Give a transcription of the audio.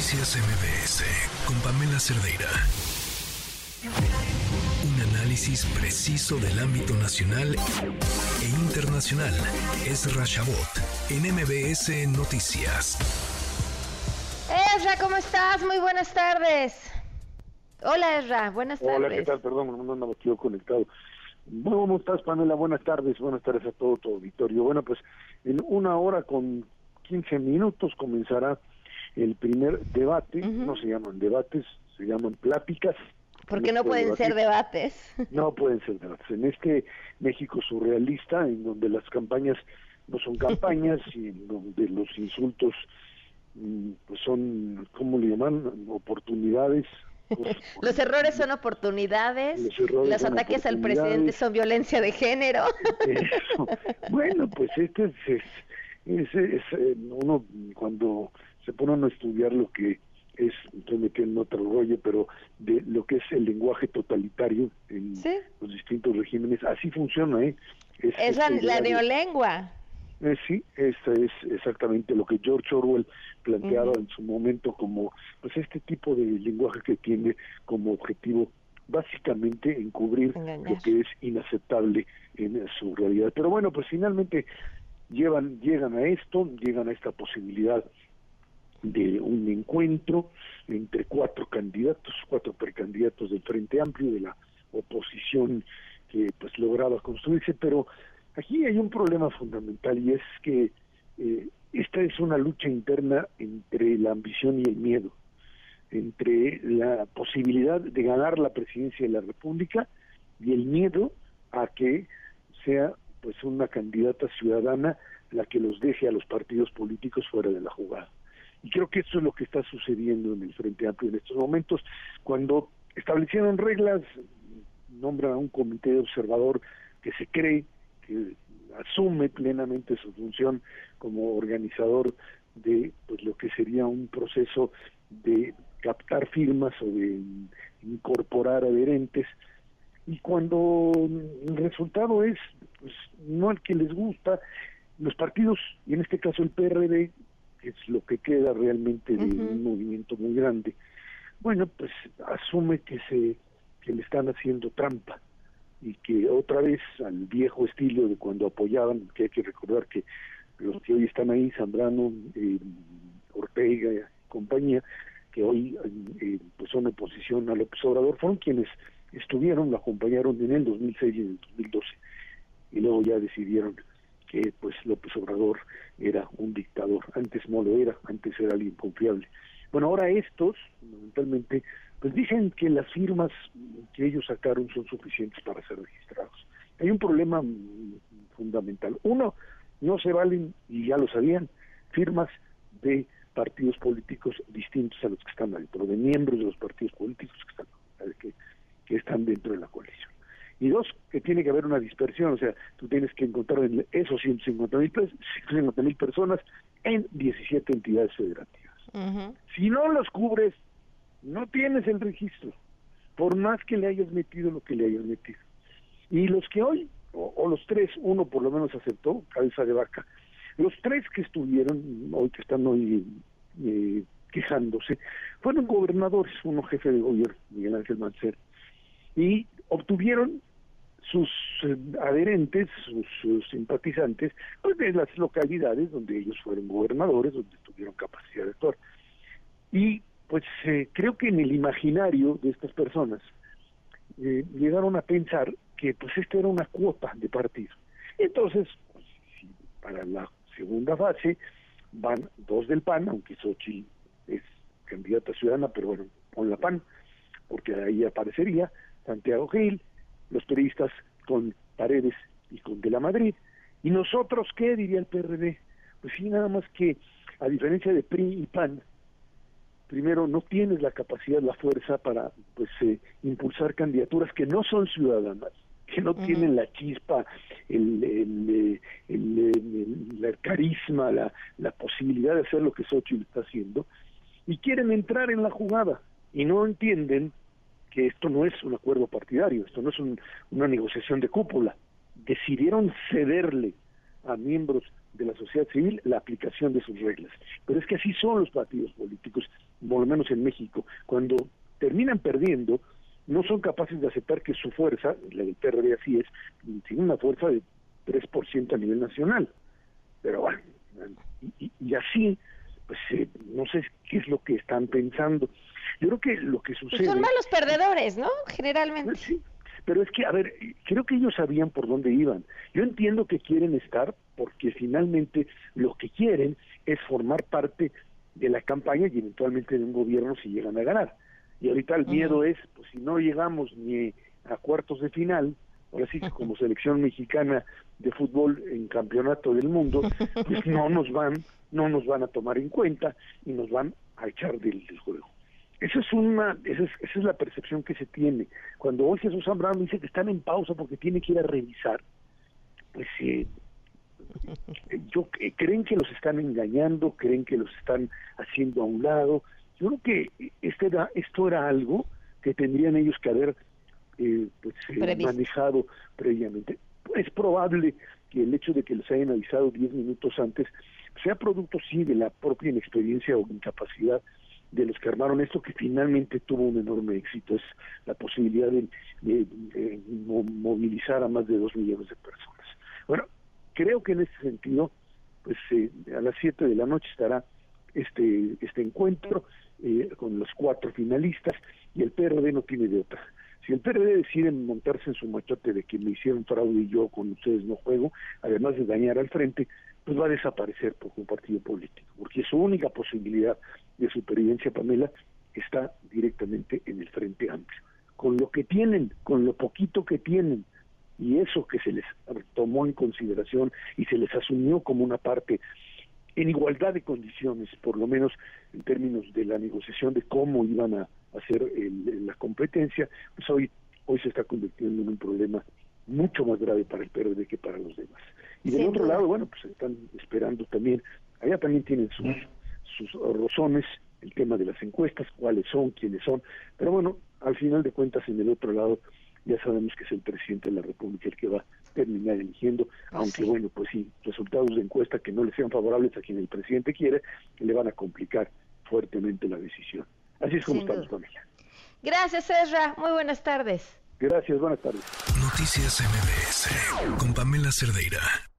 Noticias MBS con Pamela Cerdeira. Un análisis preciso del ámbito nacional e internacional. Es Rashabot en MBS Noticias. Ezra, ¿cómo estás? Muy buenas tardes. Hola, Ezra, buenas tardes. Hola, ¿qué tal? Perdón, no me quedo conectado. ¿Cómo estás, Pamela? Buenas tardes, buenas tardes a todo tu auditorio. Bueno, pues en una hora con 15 minutos comenzará el primer debate, no se llaman debates, se llaman pláticas. Porque no pueden ser debates. No pueden ser debates. En este México surrealista, en donde las campañas no son campañas y en donde los insultos mm, pues son, ¿cómo le llaman? Oportunidades. los errores son oportunidades, los, ataques al presidente son violencia de género. Bueno, pues este es, es, es, eh, uno cuando se pone a estudiar lo que es, estoy metiendo otro rollo, pero de lo que es el lenguaje totalitario en los distintos regímenes, así funciona, ¿eh? Es, la, neolengua. Eh, sí, esta es exactamente lo que George Orwell planteaba en su momento como, pues este tipo de lenguaje que tiene como objetivo básicamente encubrir lo que es inaceptable en su realidad. Pero bueno, pues finalmente llevan, llegan a esto, llegan a esta posibilidad de un encuentro entre cuatro candidatos, cuatro precandidatos del Frente Amplio de la oposición que pues lograba construirse, pero aquí hay un problema fundamental y es que eh, esta es una lucha interna entre la ambición y el miedo, entre la posibilidad de ganar la presidencia de la República y el miedo a que sea pues una candidata ciudadana la que los deje a los partidos políticos fuera de la jugada. Y creo que eso es lo que está sucediendo en el Frente Amplio en estos momentos, cuando establecieron reglas, nombran a un comité observador que se cree que asume plenamente su función como organizador de pues lo que sería un proceso de captar firmas o de incorporar adherentes. Y cuando el resultado es pues no el que les gusta los partidos y en este caso el PRD que es lo que queda realmente de un movimiento muy grande, bueno, pues asume que se que le están haciendo trampa y que otra vez al viejo estilo de cuando apoyaban, que hay que recordar que los que hoy están ahí, Zambrano, eh, Ortega y compañía, que hoy eh, pues son oposición a López Obrador, fueron quienes estuvieron, lo acompañaron en el 2006 y en el 2012, y luego ya decidieron que pues López Obrador era un dictador, antes no lo era, antes era alguien confiable. Bueno, ahora estos, fundamentalmente, pues dicen que las firmas que ellos sacaron son suficientes para ser registrados. Hay un problema fundamental. Uno, no se valen, y ya lo sabían, firmas de partidos políticos distintos a los que están dentro, de miembros de los partidos políticos que están, que, que están dentro de la coalición y dos, que tiene que haber una dispersión, o sea, tú tienes que encontrar esos 150 mil personas en 17 entidades federativas. Si no los cubres, no tienes el registro, por más que le hayas metido lo que le hayas metido. Y los que hoy, o, los tres, uno por lo menos aceptó, cabeza de vaca, los tres que estuvieron, hoy que están hoy eh, quejándose, fueron gobernadores, uno jefe de gobierno, Miguel Ángel Mancera, y obtuvieron sus eh, adherentes, sus, simpatizantes, pues de las localidades donde ellos fueron gobernadores, donde tuvieron capacidad de actuar. Y pues eh, creo que en el imaginario de estas personas eh, llegaron a pensar que pues esta era una cuota de partido. Entonces, pues, para la segunda fase van dos del PAN, aunque Xochitl es candidata ciudadana, pero bueno, con la PAN, porque ahí aparecería Santiago Gil, los periodistas con Paredes y con De la Madrid. ¿Y nosotros qué? diría el PRD. Pues sí, nada más que, a diferencia de PRI y PAN, primero no tienes la capacidad, la fuerza para pues eh, impulsar candidaturas que no son ciudadanas, que no tienen la chispa, el, el, el, carisma, la, la, posibilidad de hacer lo que Xochitl está haciendo, y quieren entrar en la jugada y no entienden que esto no es un acuerdo partidario, esto no es una negociación de cúpula. Decidieron cederle a miembros de la sociedad civil la aplicación de sus reglas. Pero es que así son los partidos políticos, por lo menos en México. Cuando terminan perdiendo, no son capaces de aceptar que su fuerza, la del PRD así es, tiene una fuerza de 3% a nivel nacional. Pero bueno, y, así, pues eh, no sé qué es lo que están pensando. Yo creo que lo que sucede... son malos perdedores, ¿no? Generalmente. Sí, pero es que, a ver, creo que ellos sabían por dónde iban. Yo entiendo que quieren estar porque finalmente lo que quieren es formar parte de la campaña y eventualmente de un gobierno si llegan a ganar. Y ahorita el miedo es, pues si no llegamos ni a cuartos de final, ahora sí que como selección mexicana de fútbol en campeonato del mundo, pues no nos van, no nos van a tomar en cuenta y nos van a echar del, juego. Esa es una, esa es, esa es la percepción que se tiene. Cuando hoy Jesús Zambrano dice que están en pausa porque tiene que ir a revisar, pues eh, yo eh, creen que los están engañando, creen que los están haciendo a un lado. Yo creo que este era, esto era algo que tendrían ellos que haber eh, pues, eh, manejado previamente. Es probable que el hecho de que les hayan avisado 10 minutos antes sea producto sí de la propia inexperiencia o incapacidad de los que armaron esto que finalmente tuvo un enorme éxito es la posibilidad de, movilizar a más de dos millones de personas. Bueno, creo que en ese sentido, pues eh, a las 7 de la noche estará este, este encuentro eh, con los cuatro finalistas y el PRD no tiene de otra. Si el PRD decide montarse en su machote de que me hicieron fraude y yo con ustedes no juego, además de dañar al frente, pues va a desaparecer por un partido político, porque su única posibilidad de supervivencia, Pamela, está directamente en el Frente Amplio. Con lo que tienen, con lo poquito que tienen, y eso que se les tomó en consideración y se les asumió como una parte en igualdad de condiciones, por lo menos en términos de la negociación de cómo iban a hacer la competencia, pues hoy, hoy se está convirtiendo en un problema mucho más grave para el PRD que para los demás. Y del otro lado, bueno, pues están esperando también, allá también tienen sus, sus razones, el tema de las encuestas, cuáles son, quiénes son, pero bueno, al final de cuentas en el otro lado ya sabemos que es el presidente de la República el que va a terminar eligiendo, ah, aunque bueno, pues sí, resultados de encuesta que no le sean favorables a quien el presidente quiere, le van a complicar fuertemente la decisión. Así es como estamos, familia. Gracias, Ezra. Muy buenas tardes. Gracias, buenas tardes. Noticias MBS con Pamela Cerdeira.